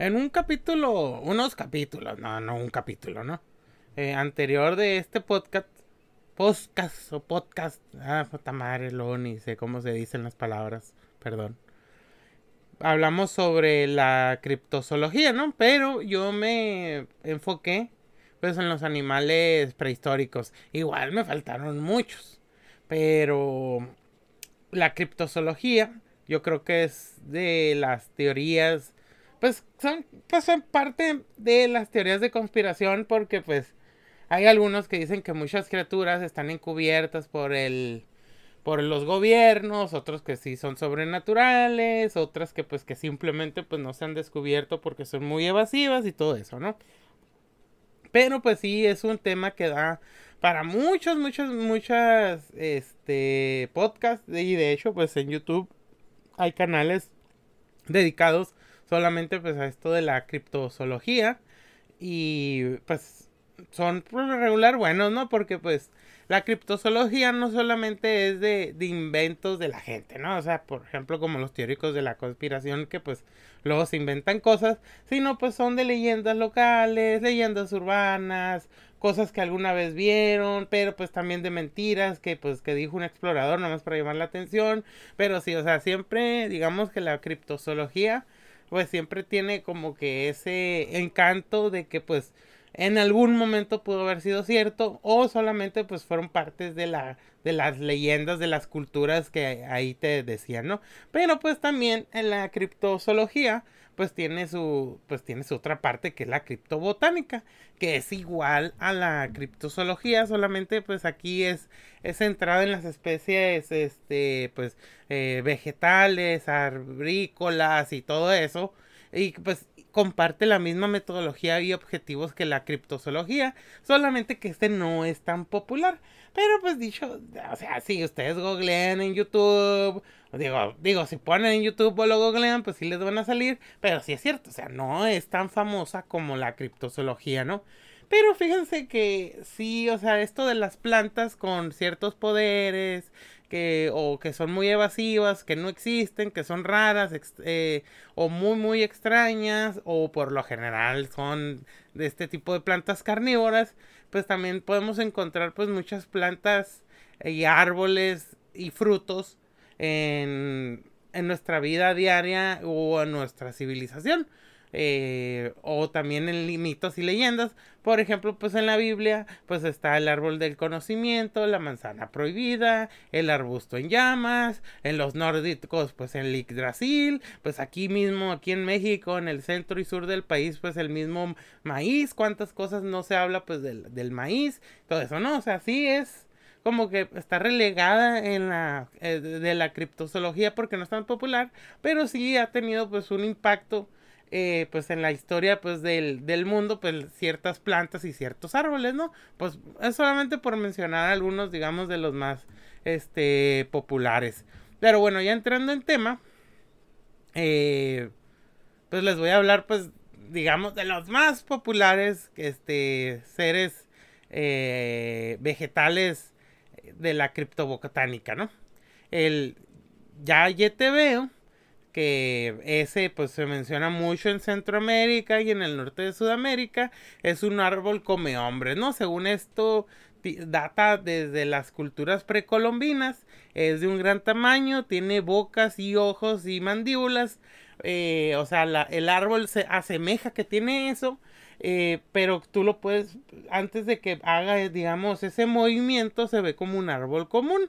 En un capítulo, unos capítulos, no, no un capítulo, ¿no? Eh, anterior de este podcast, podcast o podcast, ah, puta madre, lo ni sé cómo se dicen las palabras, perdón. Hablamos sobre la criptozoología, ¿no? Pero yo me enfoqué pues en los animales prehistóricos. Igual me faltaron muchos, pero la criptozoología yo creo que es de las teorías pues son, pues son parte de las teorías de conspiración porque pues hay algunos que dicen que muchas criaturas están encubiertas por el por los gobiernos, otros que sí son sobrenaturales, otras que pues que simplemente pues no se han descubierto porque son muy evasivas y todo eso, ¿no? Pero pues sí es un tema que da para muchos, muchos, muchas este podcasts y de hecho pues en YouTube hay canales dedicados solamente pues a esto de la criptozoología y pues son por lo regular buenos, ¿no? Porque pues la criptozoología no solamente es de, de, inventos de la gente, ¿no? O sea, por ejemplo, como los teóricos de la conspiración que pues luego se inventan cosas, sino pues son de leyendas locales, leyendas urbanas, cosas que alguna vez vieron, pero pues también de mentiras que pues que dijo un explorador nomás para llamar la atención, pero sí, o sea, siempre digamos que la criptozoología pues siempre tiene como que ese encanto de que pues en algún momento pudo haber sido cierto o solamente pues fueron partes de la de las leyendas de las culturas que ahí te decían, ¿no? Pero pues también en la criptozoología pues tiene su pues tiene su otra parte que es la criptobotánica, que es igual a la criptozoología, solamente pues aquí es es centrado en las especies este pues eh, vegetales, arbrícolas y todo eso y pues comparte la misma metodología y objetivos que la criptozoología, solamente que este no es tan popular. Pero pues dicho, o sea, si ustedes googlean en YouTube, digo, digo, si ponen en YouTube o lo googlean, pues sí les van a salir, pero sí es cierto, o sea, no es tan famosa como la criptozoología, ¿no? Pero fíjense que sí, o sea, esto de las plantas con ciertos poderes, que o que son muy evasivas, que no existen, que son raras eh, o muy muy extrañas o por lo general son de este tipo de plantas carnívoras, pues también podemos encontrar pues muchas plantas y árboles y frutos en, en nuestra vida diaria o en nuestra civilización. Eh, o también en mitos y leyendas. Por ejemplo, pues en la Biblia, pues está el árbol del conocimiento, la manzana prohibida, el arbusto en llamas, en los nórdicos, pues en Yggdrasil, pues aquí mismo, aquí en México, en el centro y sur del país, pues el mismo maíz, cuántas cosas no se habla pues del, del maíz, todo eso, ¿no? O sea, sí es como que está relegada en la eh, de la criptozoología porque no es tan popular, pero sí ha tenido pues un impacto eh, pues en la historia pues del, del, mundo pues ciertas plantas y ciertos árboles no pues es solamente por mencionar algunos digamos de los más este populares. Pero bueno ya entrando en tema eh, pues les voy a hablar pues digamos de los más populares este seres eh, vegetales de la criptobotánica no el ya te veo que ese pues se menciona mucho en Centroamérica y en el norte de Sudamérica, es un árbol come hombres, ¿no? Según esto data desde las culturas precolombinas, es de un gran tamaño, tiene bocas y ojos y mandíbulas, eh, o sea, el árbol se asemeja que tiene eso, eh, pero tú lo puedes, antes de que haga, digamos, ese movimiento, se ve como un árbol común.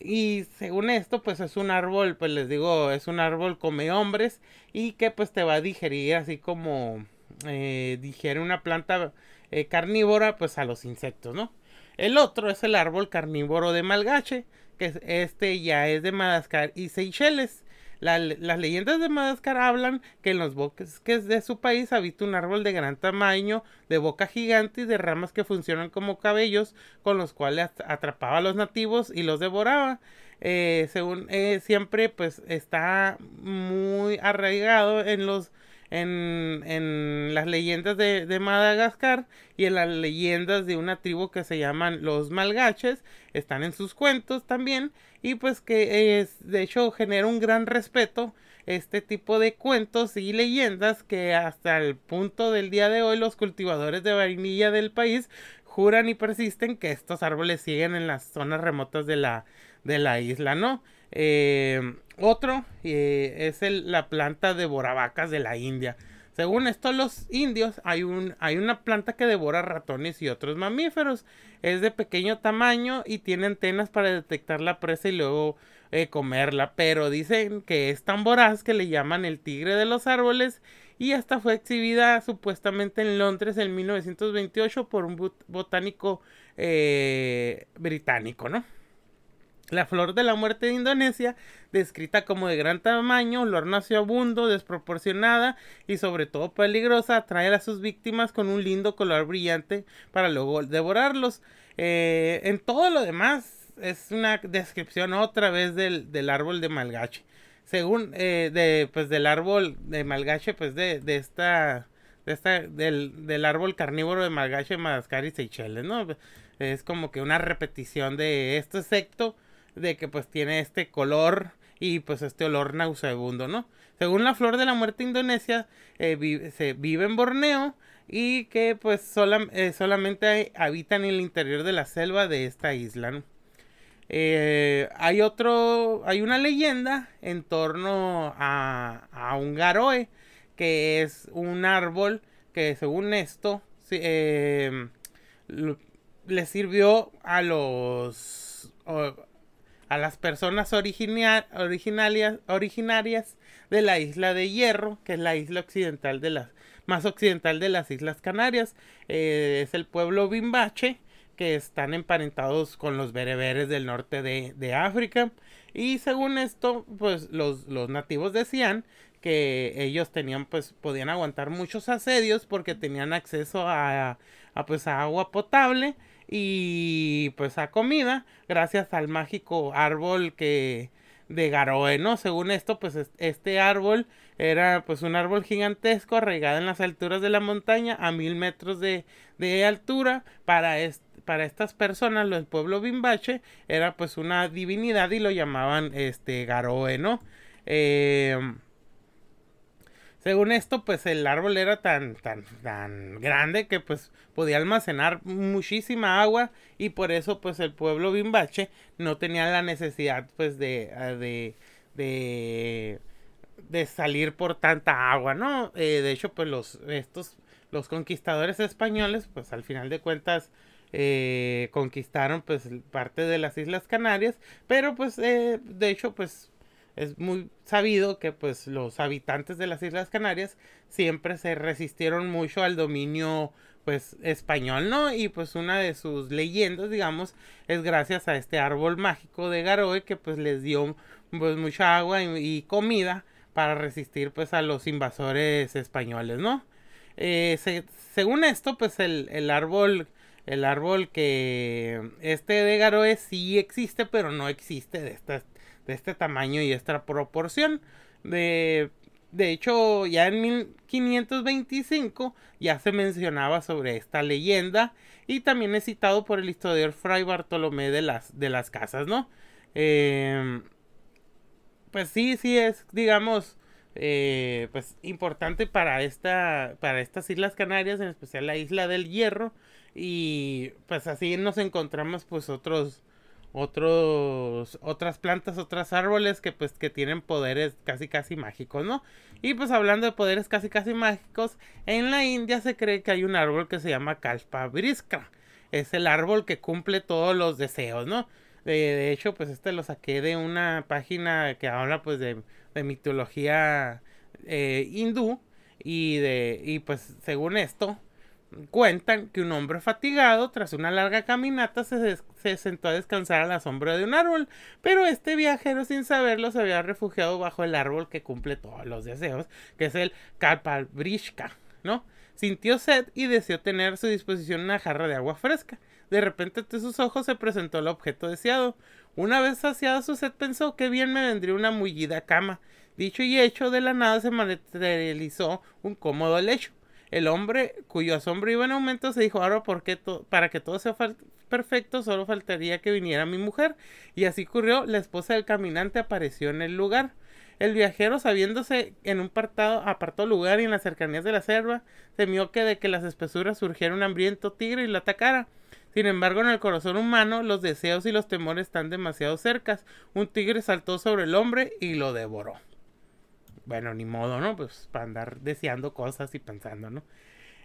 Y según esto, pues es un árbol, pues les digo, es un árbol come hombres y que pues te va a digerir así como eh, digiere una planta eh, carnívora pues a los insectos, ¿no? El otro es el árbol carnívoro de Malgache, que este ya es de Madagascar y Seychelles las leyendas de Madagascar hablan que en los bosques de su país habita un árbol de gran tamaño, de boca gigante y de ramas que funcionan como cabellos, con los cuales atrapaba a los nativos y los devoraba. Eh, según eh, siempre, pues está muy arraigado en los en, en las leyendas de, de, Madagascar y en las leyendas de una tribu que se llaman los malgaches, están en sus cuentos también y pues que es, de hecho genera un gran respeto este tipo de cuentos y leyendas que hasta el punto del día de hoy los cultivadores de vainilla del país juran y persisten que estos árboles siguen en las zonas remotas de la, de la isla, ¿no? Eh, otro eh, es el, la planta de boravacas de la India. Según esto, los indios hay, un, hay una planta que devora ratones y otros mamíferos. Es de pequeño tamaño y tiene antenas para detectar la presa y luego eh, comerla. Pero dicen que es tan voraz que le llaman el tigre de los árboles. Y esta fue exhibida supuestamente en Londres en 1928 por un botánico británico, ¿no? La flor de la muerte de Indonesia, descrita como de gran tamaño, olor nauseabundo, desproporcionada y sobre todo peligrosa, atrae a sus víctimas con un lindo color brillante para luego devorarlos. Eh, en todo lo demás es una descripción otra vez del, del árbol de Malgache. Según eh, de, pues del árbol de Malgache, pues de, de esta, de esta del, del árbol carnívoro de Malgache, Madagascar y Seychelles, ¿no? Es como que una repetición de esto, excepto de que pues tiene este color y pues este olor nauseabundo, ¿no? Según la flor de la muerte indonesia, eh, se vive en Borneo y que pues eh, solamente habitan en el interior de la selva de esta isla, ¿no? Eh, hay otro, hay una leyenda en torno a, a un garoe, que es un árbol que según esto le sirvió a los a las personas originarias, originarias de la isla de Hierro, que es la isla occidental de las más occidental de las Islas Canarias. Eh, es el pueblo Bimbache, que están emparentados con los bereberes del norte de, África. Y según esto, pues los, los, nativos decían que ellos tenían, pues, podían aguantar muchos asedios porque tenían acceso a, a pues, a agua potable y pues a comida gracias al mágico árbol que de Garoe, ¿no? Según esto, pues este árbol era pues un árbol gigantesco arraigado en las alturas de la montaña a mil metros de, de altura para para estas personas, del pueblo Bimbache, era pues una divinidad y lo llamaban este Garoe, ¿no? Eh, según esto, pues el árbol era tan, tan, tan grande que pues podía almacenar muchísima agua y por eso pues el pueblo bimbache no tenía la necesidad pues de, ah, de, de, salir por tanta agua, ¿no? Eh, de hecho pues los, estos, los conquistadores españoles pues al final de cuentas eh, conquistaron pues parte de las Islas Canarias, pero pues eh, de hecho pues es muy sabido que pues los habitantes de las Islas Canarias siempre se resistieron mucho al dominio pues español, ¿no? Y pues una de sus leyendas, digamos, es gracias a este árbol mágico de Garoe que pues les dio pues mucha agua y, comida para resistir pues a los invasores españoles, ¿no? Eh, según esto pues el, el árbol el árbol que este de Garoe sí existe pero no existe de estas de este tamaño y esta proporción. De, de hecho, ya en 1525 ya se mencionaba sobre esta leyenda y también es citado por el historiador Fray Bartolomé de las, de las Casas, ¿no? Em, pues sí, sí es, digamos, eh, pues importante para esta, para estas Islas Canarias, en especial la isla del Hierro y pues así nos encontramos pues otros otros otras plantas, otros árboles que pues que tienen poderes casi casi mágicos, ¿no? Y pues hablando de poderes casi casi mágicos, en la India se cree que hay un árbol que se llama Kalpavriksha. Es el árbol que cumple todos los deseos, ¿no? De, hecho, pues este lo saqué de una página que habla pues de, de mitología eh, hindú y de y pues según esto Cuentan que un hombre fatigado, tras una larga caminata, se, sentó a descansar a la sombra de un árbol, pero este viajero, sin saberlo, se había refugiado bajo el árbol que cumple todos los deseos, que es el Kalpalbrishka, ¿no? Sintió sed y deseó tener a su disposición una jarra de agua fresca. De repente ante sus ojos se presentó el objeto deseado. Una vez saciada su sed pensó que bien me vendría una mullida cama. Dicho y hecho, de la nada se materializó un cómodo lecho. El hombre, cuyo asombro iba en aumento, se dijo, ahora, ¿por qué para que todo sea perfecto, solo faltaría que viniera mi mujer. Y así ocurrió, la esposa del caminante apareció en el lugar. El viajero, sabiéndose en un apartado, apartado lugar y en las cercanías de la selva, temió que de que las espesuras surgiera un hambriento tigre y lo atacara. Sin embargo, en el corazón humano, los deseos y los temores están demasiado cercas. Un tigre saltó sobre el hombre y lo devoró. Bueno, ni modo, ¿no? Pues para andar deseando cosas y pensando, ¿no?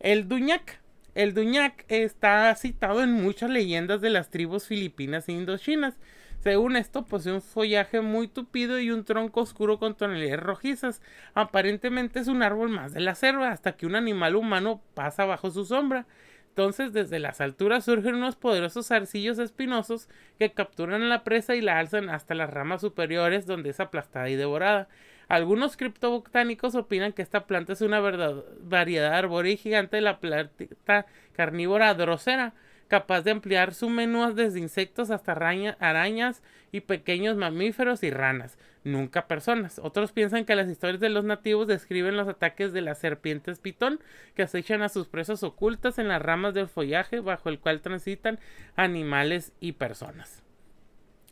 El Duñac. El Duñac está citado en muchas leyendas de las tribus filipinas e indochinas. Según esto, posee un follaje muy tupido y un tronco oscuro con tonalidades rojizas. Aparentemente es un árbol más de la selva, hasta que un animal humano pasa bajo su sombra. Entonces, desde las alturas surgen unos poderosos arcillos espinosos que capturan a la presa y la alzan hasta las ramas superiores, donde es aplastada y devorada. Algunos criptobotánicos opinan que esta planta es una variedad arbórea y gigante de la planta carnívora drosera, capaz de ampliar su menú desde insectos hasta arañas y pequeños mamíferos y ranas, nunca personas. Otros piensan que las historias de los nativos describen los ataques de las serpientes pitón que acechan a sus presas ocultas en las ramas del follaje bajo el cual transitan animales y personas.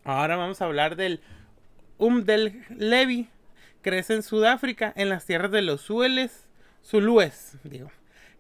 Ahora vamos a hablar del Umdel Levi, crece en Sudáfrica, en las tierras de los Sueles, Zulúes, digo.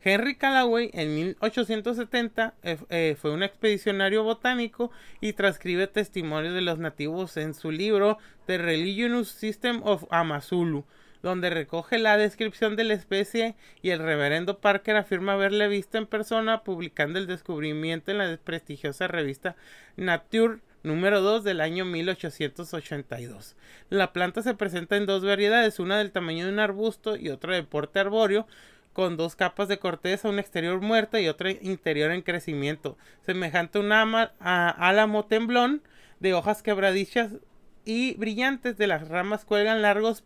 Henry Callaway en 1870 eh, eh, fue un expedicionario botánico y transcribe testimonios de los nativos en su libro The Religious System of Amazulu, donde recoge la descripción de la especie y el reverendo Parker afirma haberle visto en persona publicando el descubrimiento en la prestigiosa revista Nature número 2 del año 1882. La planta se presenta en dos variedades, una del tamaño de un arbusto y otra de porte arbóreo, con dos capas de corteza, una exterior muerta y otra interior en crecimiento, semejante a un álamo temblón de hojas quebradizas y brillantes de las ramas cuelgan largos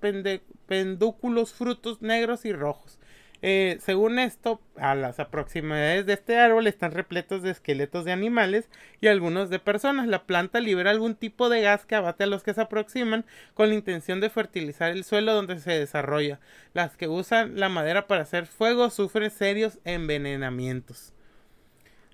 pendúculos frutos negros y rojos. Eh, según esto, a las aproximadades de este árbol están repletos de esqueletos de animales y algunos de personas. La planta libera algún tipo de gas que abate a los que se aproximan con la intención de fertilizar el suelo donde se desarrolla. Las que usan la madera para hacer fuego sufren serios envenenamientos.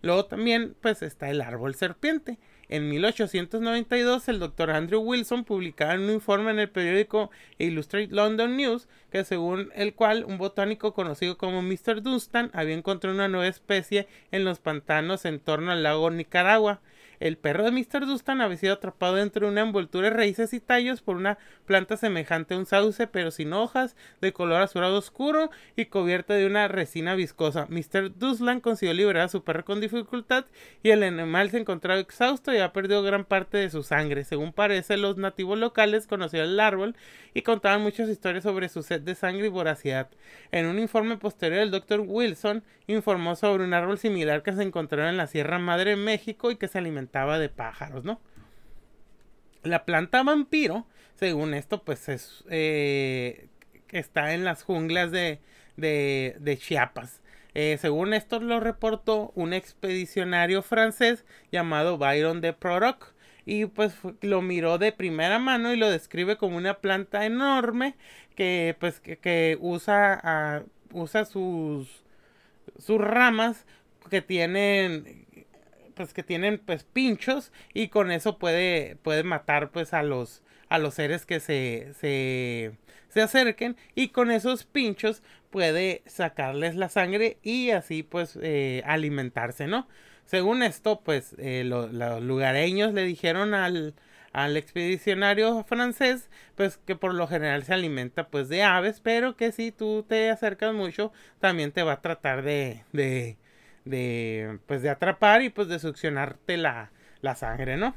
Luego también pues está el árbol serpiente. En 1892, el doctor Andrew Wilson publicaba un informe en el periódico Illustrated London News, que según el cual un botánico conocido como Mr. Dunstan había encontrado una nueva especie en los pantanos en torno al lago Nicaragua. El perro de Mr. Dustan había sido atrapado dentro de una envoltura de raíces y tallos por una planta semejante a un sauce, pero sin hojas, de color azulado oscuro y cubierta de una resina viscosa. Mr. Duslan consiguió liberar a su perro con dificultad y el animal se encontraba exhausto y había perdido gran parte de su sangre. Según parece, los nativos locales conocían el árbol y contaban muchas historias sobre su sed de sangre y voracidad. En un informe posterior, el Dr. Wilson informó sobre un árbol similar que se encontraba en la Sierra Madre México y que se alimentaba de pájaros, ¿no? La planta vampiro, según esto, pues es, eh, está en las junglas de, de, Chiapas. Eh, según esto lo reportó un expedicionario francés llamado Byron de Proroc y pues lo miró de primera mano y lo describe como una planta enorme que pues que, usa, usa sus, sus ramas que tienen pues que tienen pues pinchos y con eso puede puede matar pues a los a los seres que se, se, se acerquen y con esos pinchos puede sacarles la sangre y así pues eh, alimentarse no según esto pues eh, los lugareños le dijeron al al expedicionario francés, pues que por lo general se alimenta pues de aves, pero que si tú te acercas mucho, también te va a tratar de, de, de pues de atrapar y pues de succionarte la, la sangre, ¿no?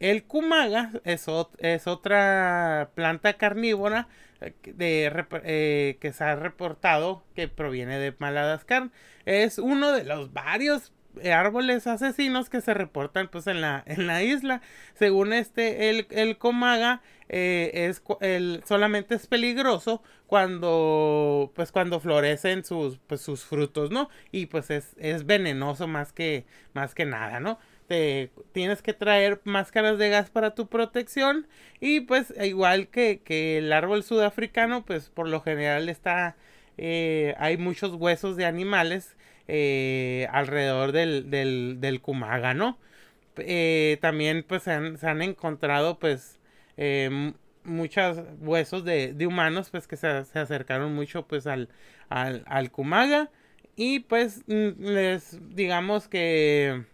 El kumaga es, es otra planta carnívora eh, de, eh, que se ha reportado que proviene de Madagascar. Es uno de los varios árboles asesinos que se reportan pues en la, en la isla. Según este, el, el comaga eh, es el, solamente es peligroso cuando pues cuando florecen sus, pues, sus frutos, ¿no? Y pues es, es venenoso más que, más que nada, ¿no? Te, tienes que traer máscaras de gas para tu protección y pues igual que, que el árbol sudafricano pues por lo general está eh, hay muchos huesos de animales eh, alrededor del, del, del ¿no? Eh, también pues se han, encontrado pues em, muchos huesos de, de, humanos pues que se, se, acercaron mucho pues al, al, al Kumaga y pues mm, les digamos que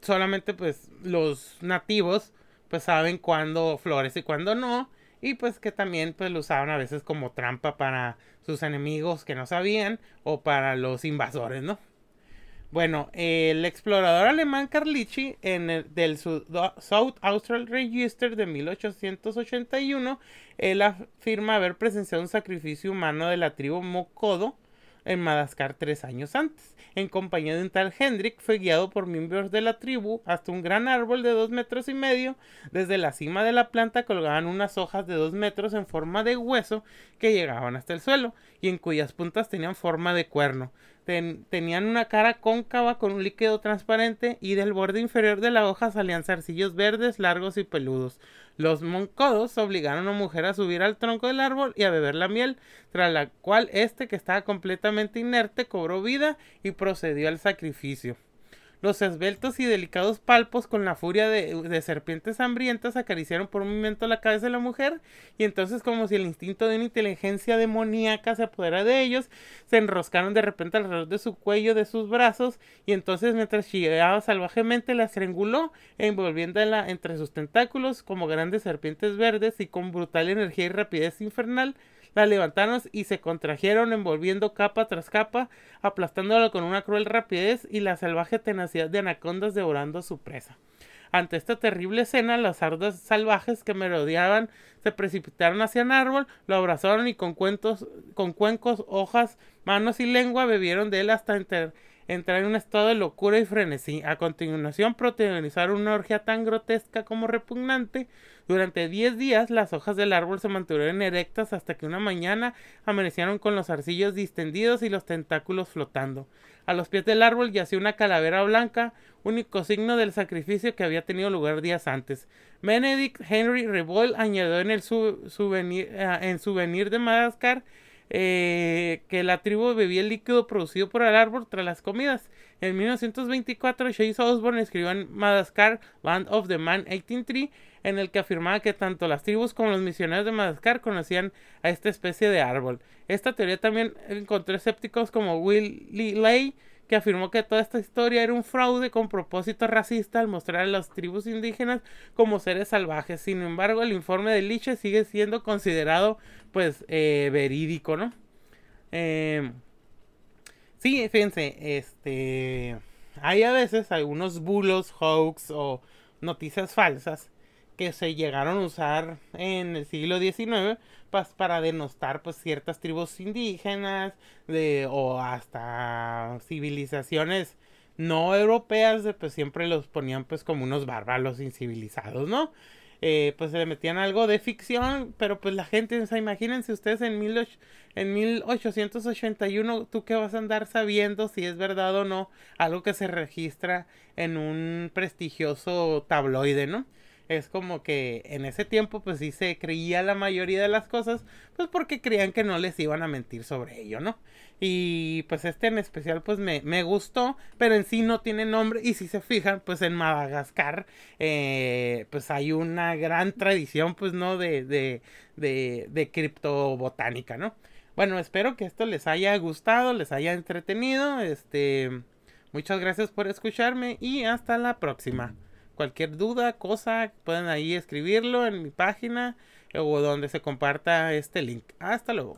solamente pues los nativos pues saben cuándo florece y cuándo no y pues que también pues lo usaban a veces como trampa para sus enemigos que no sabían o para los invasores, ¿no? Bueno, el explorador alemán Carlici en el del South Austral Register de 1881, él afirma haber presenciado un sacrificio humano de la tribu Mokodo en Madagascar tres años antes. En compañía de un tal Hendrik, fue guiado por miembros de la tribu hasta un gran árbol de dos metros y medio. Desde la cima de la planta colgaban unas hojas de dos metros en forma de hueso que llegaban hasta el suelo y en cuyas puntas tenían forma de cuerno tenían una cara cóncava con un líquido transparente y del borde inferior de la hoja salían zarcillos verdes, largos y peludos. Los moncodos obligaron a una mujer a subir al tronco del árbol y a beber la miel, tras la cual este, que estaba completamente inerte, cobró vida y procedió al sacrificio. Los esbeltos y delicados palpos con la furia de, serpientes hambrientas acariciaron por un momento la cabeza de la mujer y entonces como si el instinto de una inteligencia demoníaca se apoderara de ellos, se enroscaron de repente alrededor de su cuello, de sus brazos y entonces mientras chillaba salvajemente la estranguló envolviéndola entre sus tentáculos como grandes serpientes verdes y con brutal energía y rapidez infernal la levantaron y se contrajeron envolviendo capa tras capa, aplastándola con una cruel rapidez y la salvaje tenacidad de anacondas devorando a su presa. Ante esta terrible escena, las sardas salvajes que merodeaban se precipitaron hacia el árbol, lo abrazaron y con, cuentos, con cuencos, hojas, manos y lengua bebieron de él hasta entrar en un estado de locura y frenesí. A continuación protagonizaron una orgía tan grotesca como repugnante, durante diez días las hojas del árbol se mantuvieron erectas hasta que una mañana amanecieron con los arcillos distendidos y los tentáculos flotando. A los pies del árbol yacía una calavera blanca, único signo del sacrificio que había tenido lugar días antes. Benedict Henry Revolt añadió en el souvenir, eh, en souvenir de Madagascar eh, que la tribu bebía el líquido producido por el árbol tras las comidas. En 1924, Chase Osborne escribió en Madagascar Land of the Man 183 en el que afirmaba que tanto las tribus como los misioneros de Madagascar conocían a esta especie de árbol. Esta teoría también encontró escépticos como Willie Lay, que afirmó que toda esta historia era un fraude con propósito racista al mostrar a las tribus indígenas como seres salvajes. Sin embargo, el informe de Liche sigue siendo considerado pues eh, verídico, ¿no? Eh, sí, fíjense, este hay a veces algunos bulos, hoax o noticias falsas que se llegaron a usar en el siglo XIX pues, para denostar pues ciertas tribus indígenas de, o hasta civilizaciones no europeas pues siempre los ponían pues como unos bárbaros incivilizados no eh, pues se le metían algo de ficción pero pues la gente o sea imagínense ustedes en, mil en 1881 tú qué vas a andar sabiendo si es verdad o no algo que se registra en un prestigioso tabloide no es como que en ese tiempo pues sí se creía la mayoría de las cosas, pues porque creían que no les iban a mentir sobre ello, ¿no? Y pues este en especial pues me, me gustó, pero en sí no tiene nombre y si se fijan pues en Madagascar eh, pues hay una gran tradición pues no de, de, de, de criptobotánica, ¿no? Bueno, espero que esto les haya gustado, les haya entretenido, este... Muchas gracias por escucharme y hasta la próxima cualquier duda, cosa, pueden ahí escribirlo en mi página o donde se comparta este link. Hasta luego.